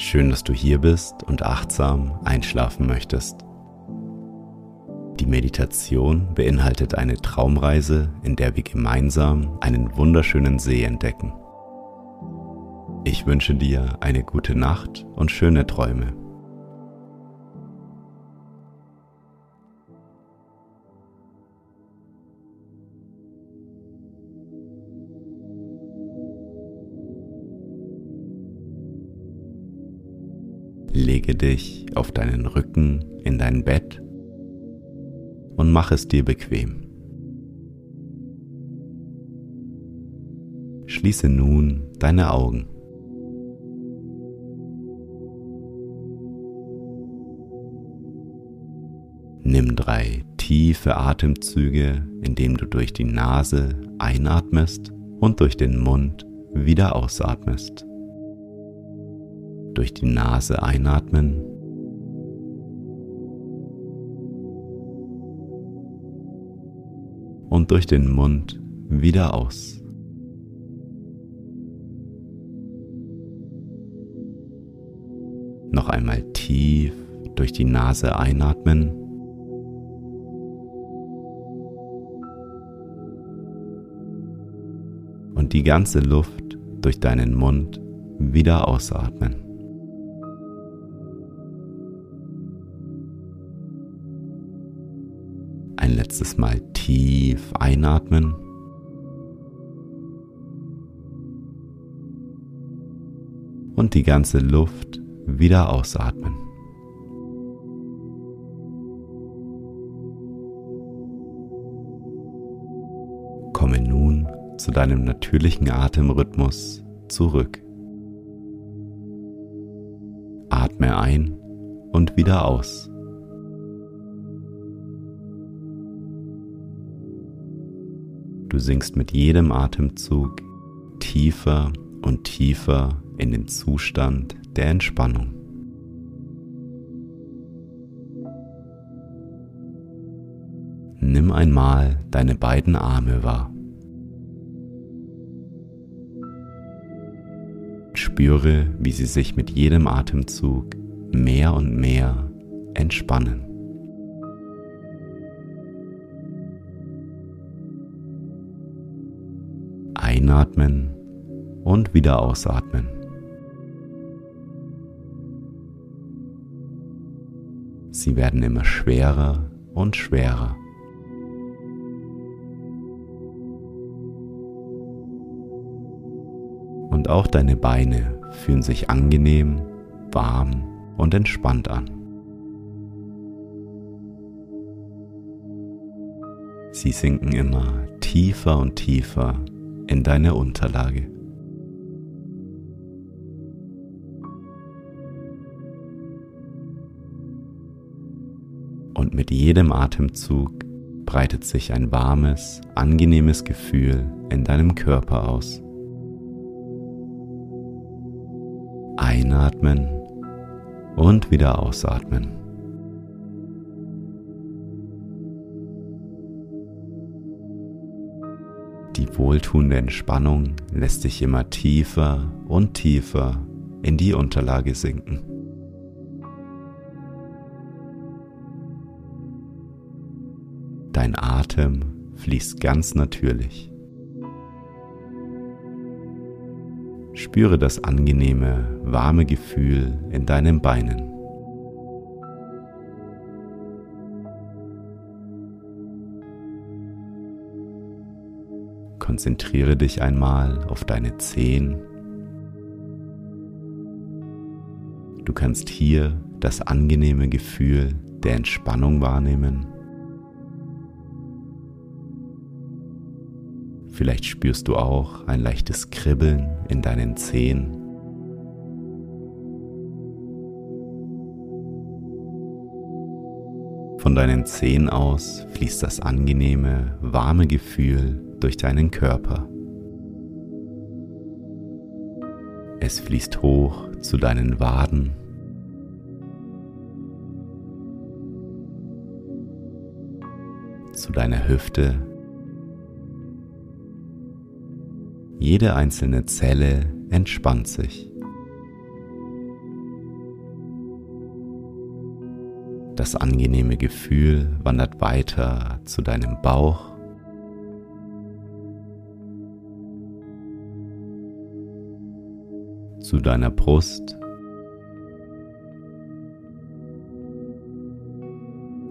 Schön, dass du hier bist und achtsam einschlafen möchtest. Die Meditation beinhaltet eine Traumreise, in der wir gemeinsam einen wunderschönen See entdecken. Ich wünsche dir eine gute Nacht und schöne Träume. Lege dich auf deinen Rücken in dein Bett und mach es dir bequem. Schließe nun deine Augen. Nimm drei tiefe Atemzüge, indem du durch die Nase einatmest und durch den Mund wieder ausatmest durch die Nase einatmen. Und durch den Mund wieder aus. Noch einmal tief durch die Nase einatmen. Und die ganze Luft durch deinen Mund wieder ausatmen. Letztes Mal tief einatmen. Und die ganze Luft wieder ausatmen. Komme nun zu deinem natürlichen Atemrhythmus zurück. Atme ein und wieder aus. Du sinkst mit jedem Atemzug tiefer und tiefer in den Zustand der Entspannung. Nimm einmal deine beiden Arme wahr. Spüre, wie sie sich mit jedem Atemzug mehr und mehr entspannen. Einatmen und wieder ausatmen. Sie werden immer schwerer und schwerer. Und auch deine Beine fühlen sich angenehm, warm und entspannt an. Sie sinken immer tiefer und tiefer in deine Unterlage. Und mit jedem Atemzug breitet sich ein warmes, angenehmes Gefühl in deinem Körper aus. Einatmen und wieder ausatmen. Wohltuende Entspannung lässt dich immer tiefer und tiefer in die Unterlage sinken. Dein Atem fließt ganz natürlich. Spüre das angenehme, warme Gefühl in deinen Beinen. Konzentriere dich einmal auf deine Zehen. Du kannst hier das angenehme Gefühl der Entspannung wahrnehmen. Vielleicht spürst du auch ein leichtes Kribbeln in deinen Zehen. von deinen Zehen aus fließt das angenehme, warme Gefühl durch deinen Körper. Es fließt hoch zu deinen Waden. zu deiner Hüfte. Jede einzelne Zelle entspannt sich. Das angenehme Gefühl wandert weiter zu deinem Bauch. Zu deiner Brust.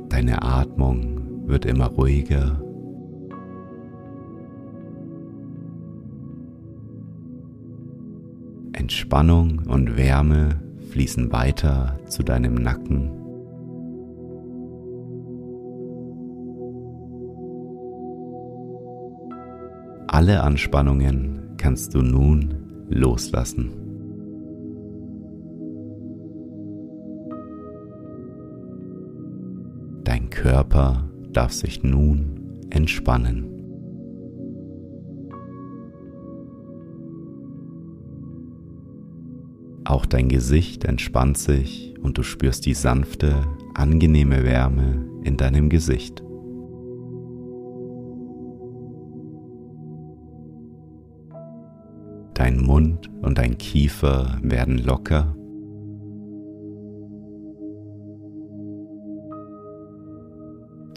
Deine Atmung wird immer ruhiger. Entspannung und Wärme fließen weiter zu deinem Nacken. Alle Anspannungen kannst du nun loslassen. Dein Körper darf sich nun entspannen. Auch dein Gesicht entspannt sich und du spürst die sanfte, angenehme Wärme in deinem Gesicht. Dein Mund und dein Kiefer werden locker.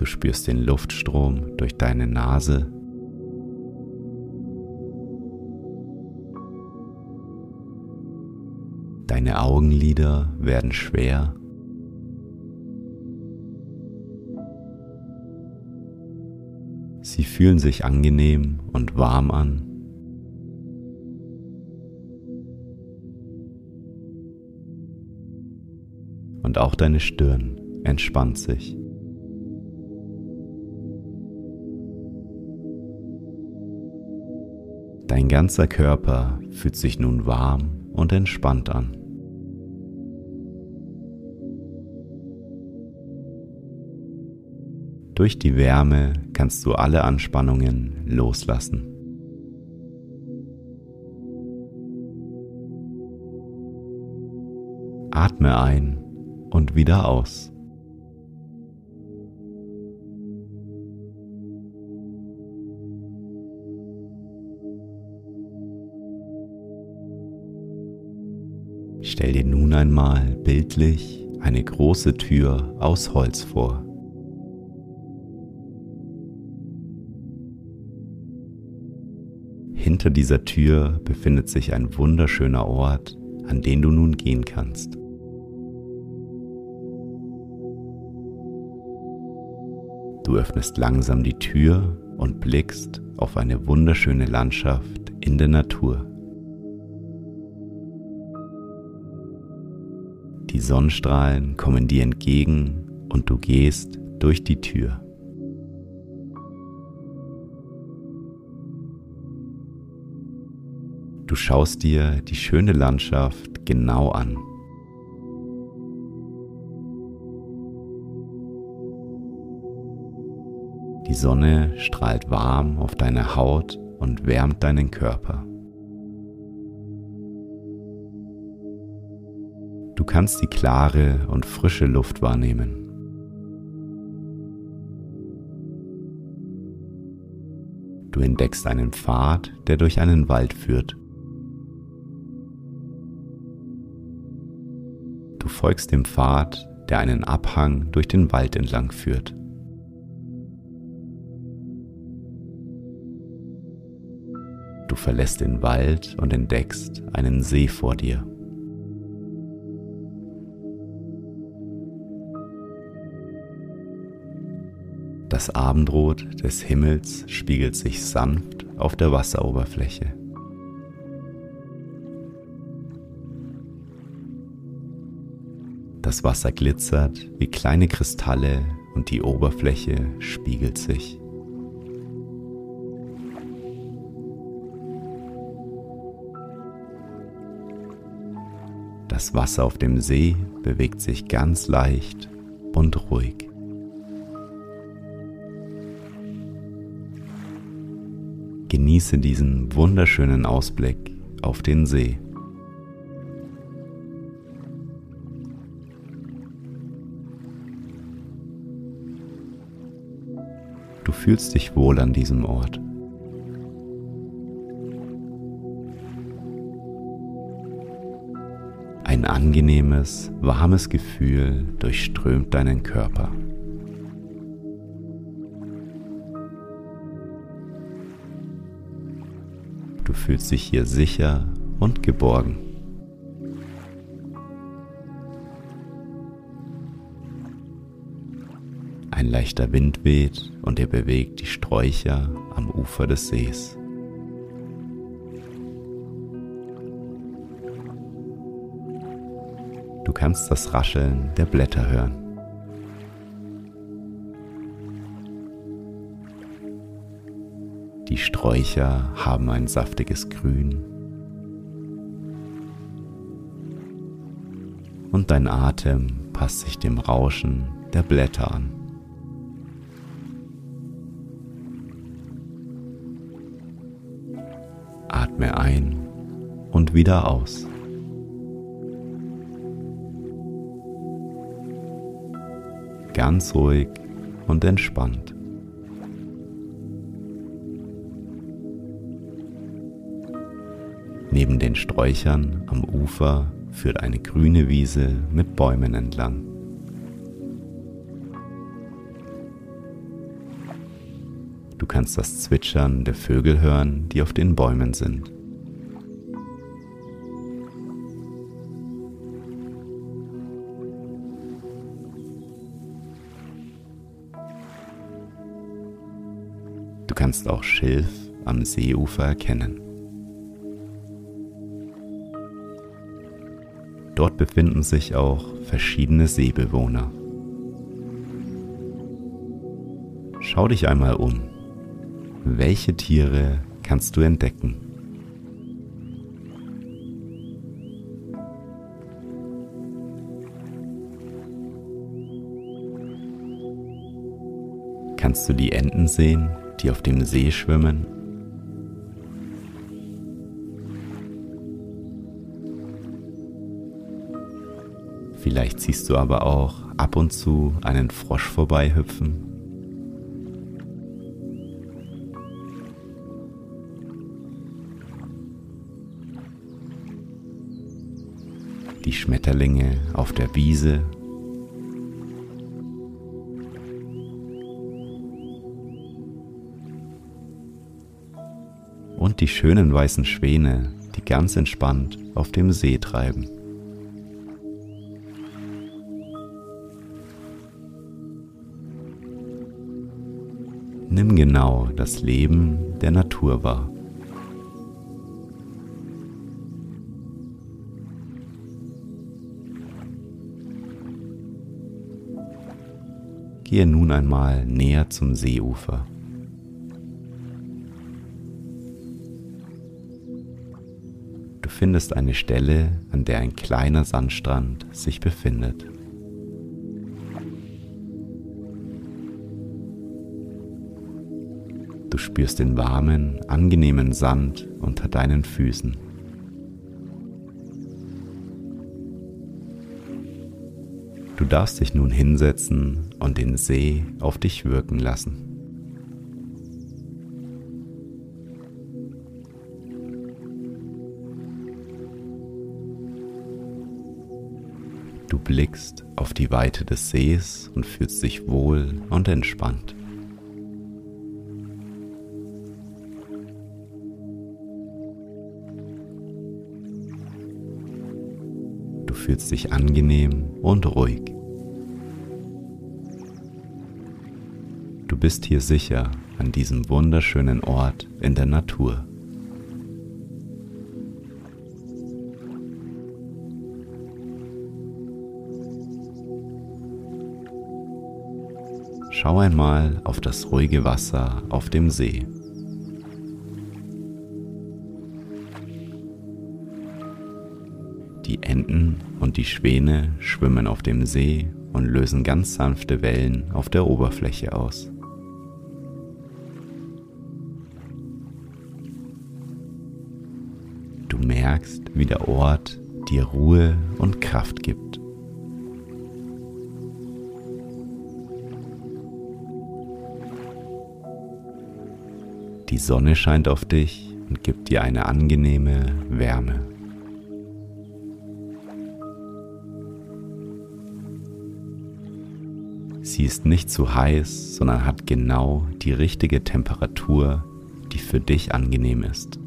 Du spürst den Luftstrom durch deine Nase. Deine Augenlider werden schwer. Sie fühlen sich angenehm und warm an. und auch deine Stirn entspannt sich. Dein ganzer Körper fühlt sich nun warm und entspannt an. Durch die Wärme kannst du alle Anspannungen loslassen. Atme ein und wieder aus. Stell dir nun einmal bildlich eine große Tür aus Holz vor. Hinter dieser Tür befindet sich ein wunderschöner Ort, an den du nun gehen kannst. Du öffnest langsam die Tür und blickst auf eine wunderschöne Landschaft in der Natur. Die Sonnenstrahlen kommen dir entgegen und du gehst durch die Tür. Du schaust dir die schöne Landschaft genau an. Die Sonne strahlt warm auf deine Haut und wärmt deinen Körper. Du kannst die klare und frische Luft wahrnehmen. Du entdeckst einen Pfad, der durch einen Wald führt. Du folgst dem Pfad, der einen Abhang durch den Wald entlang führt. Du verlässt den Wald und entdeckst einen See vor dir. Das Abendrot des Himmels spiegelt sich sanft auf der Wasseroberfläche. Das Wasser glitzert wie kleine Kristalle und die Oberfläche spiegelt sich. Das Wasser auf dem See bewegt sich ganz leicht und ruhig. Genieße diesen wunderschönen Ausblick auf den See. Du fühlst dich wohl an diesem Ort. Ein angenehmes, warmes Gefühl durchströmt deinen Körper. Du fühlst dich hier sicher und geborgen. Ein leichter Wind weht und er bewegt die Sträucher am Ufer des Sees. Du kannst das Rascheln der Blätter hören. Die Sträucher haben ein saftiges Grün. Und dein Atem passt sich dem Rauschen der Blätter an. Atme ein und wieder aus. ganz ruhig und entspannt. Neben den Sträuchern am Ufer führt eine grüne Wiese mit Bäumen entlang. Du kannst das Zwitschern der Vögel hören, die auf den Bäumen sind. kannst auch Schilf am Seeufer erkennen. Dort befinden sich auch verschiedene Seebewohner. Schau dich einmal um. Welche Tiere kannst du entdecken? Kannst du die Enten sehen, die auf dem See schwimmen. Siehst du aber auch ab und zu einen Frosch vorbeihüpfen. Die Schmetterlinge auf der Wiese und die schönen weißen Schwäne, die ganz entspannt auf dem See treiben. Genau das Leben der Natur wahr. Gehe nun einmal näher zum Seeufer. findest eine Stelle, an der ein kleiner Sandstrand sich befindet. Spürst den warmen, angenehmen Sand unter deinen Füßen. Du darfst dich nun hinsetzen und den See auf dich wirken lassen. blickst auf die Weite des Sees und fühlst dich wohl und entspannt. Dich angenehm und ruhig. Du bist hier sicher an diesem wunderschönen Ort in der Natur. Schau einmal auf das ruhige Wasser auf dem See. Die Enten und die Schwäne schwimmen auf dem See und lösen ganz sanfte Wellen auf der Oberfläche aus. merkst, wie der Ort dir Ruhe und Kraft gibt. Die Sonne scheint auf dich und gibt dir eine angenehme Wärme. Sie ist nicht zu heiß, sondern hat genau die richtige Temperatur, die für dich angenehm ist.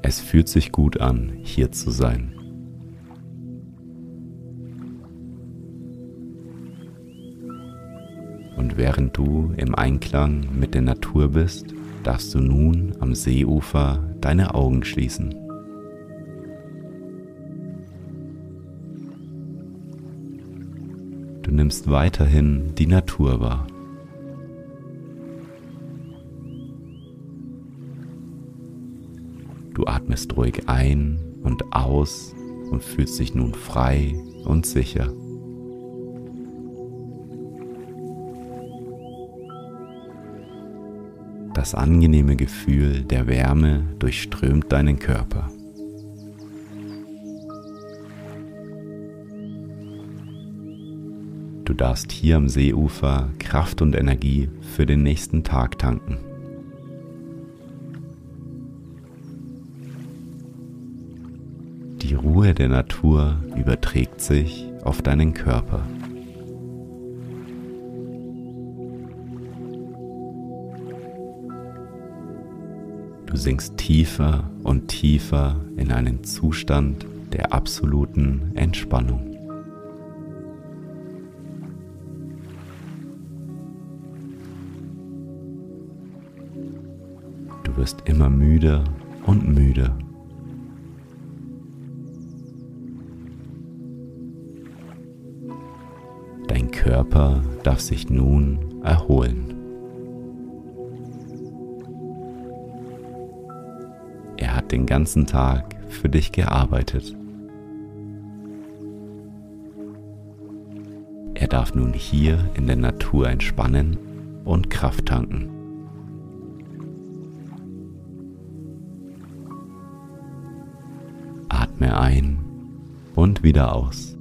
Es fühlt sich gut an, hier zu sein. Und während du im Einklang mit der Natur bist, darfst du nun am Seeufer deine Augen schließen. Nimmst weiterhin die Natur wahr. Du atmest ruhig ein und aus und fühlst dich nun frei und sicher. Das angenehme Gefühl der Wärme durchströmt deinen Körper. Darfst hier am Seeufer Kraft und Energie für den nächsten Tag tanken. Die Ruhe der Natur überträgt sich auf deinen Körper. Du sinkst tiefer und tiefer in einen Zustand der absoluten Entspannung. Wirst immer müder und müder. Dein Körper darf sich nun erholen. Er hat den ganzen Tag für dich gearbeitet. Er darf nun hier in der Natur entspannen und Kraft tanken. Atme ein und wieder aus.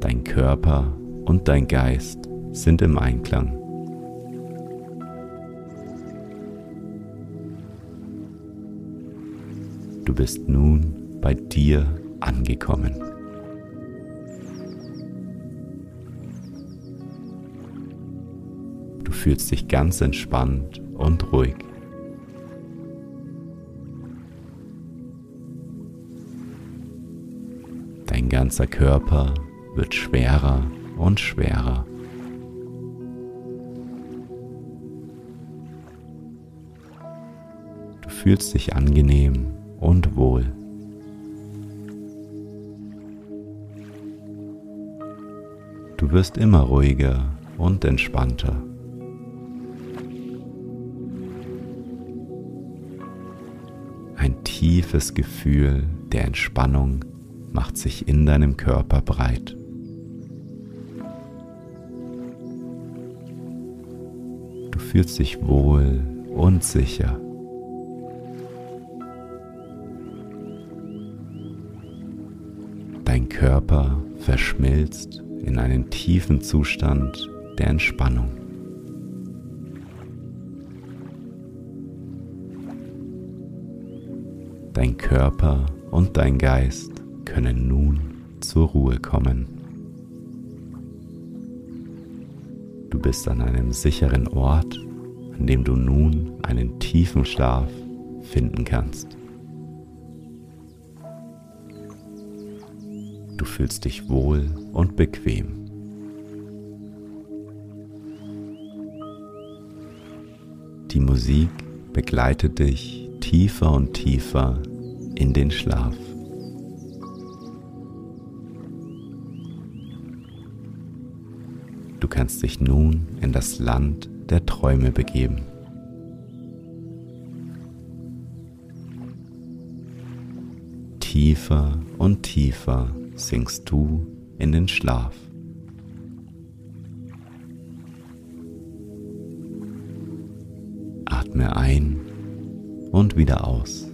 Dein Körper und dein Geist sind im Einklang. Du bist nun bei dir angekommen. Du fühlst dich ganz entspannt und ruhig. Dein ganzer Körper wird schwerer und schwerer. Du fühlst dich angenehm und wohl. Du wirst immer ruhiger und entspannter. Tiefes Gefühl der Entspannung macht sich in deinem Körper breit. Du fühlst dich wohl und sicher. Dein Körper verschmilzt in einen tiefen Zustand der Entspannung. Dein Körper und dein Geist können nun zur Ruhe kommen. Du bist an einem sicheren Ort, an dem du nun einen tiefen Schlaf finden kannst. Du fühlst dich wohl und bequem. Die Musik begleitet dich tiefer und tiefer in den Schlaf. Du kannst dich nun in das Land der Träume begeben. Tiefer und tiefer sinkst du in den Schlaf. Atme ein und wieder aus.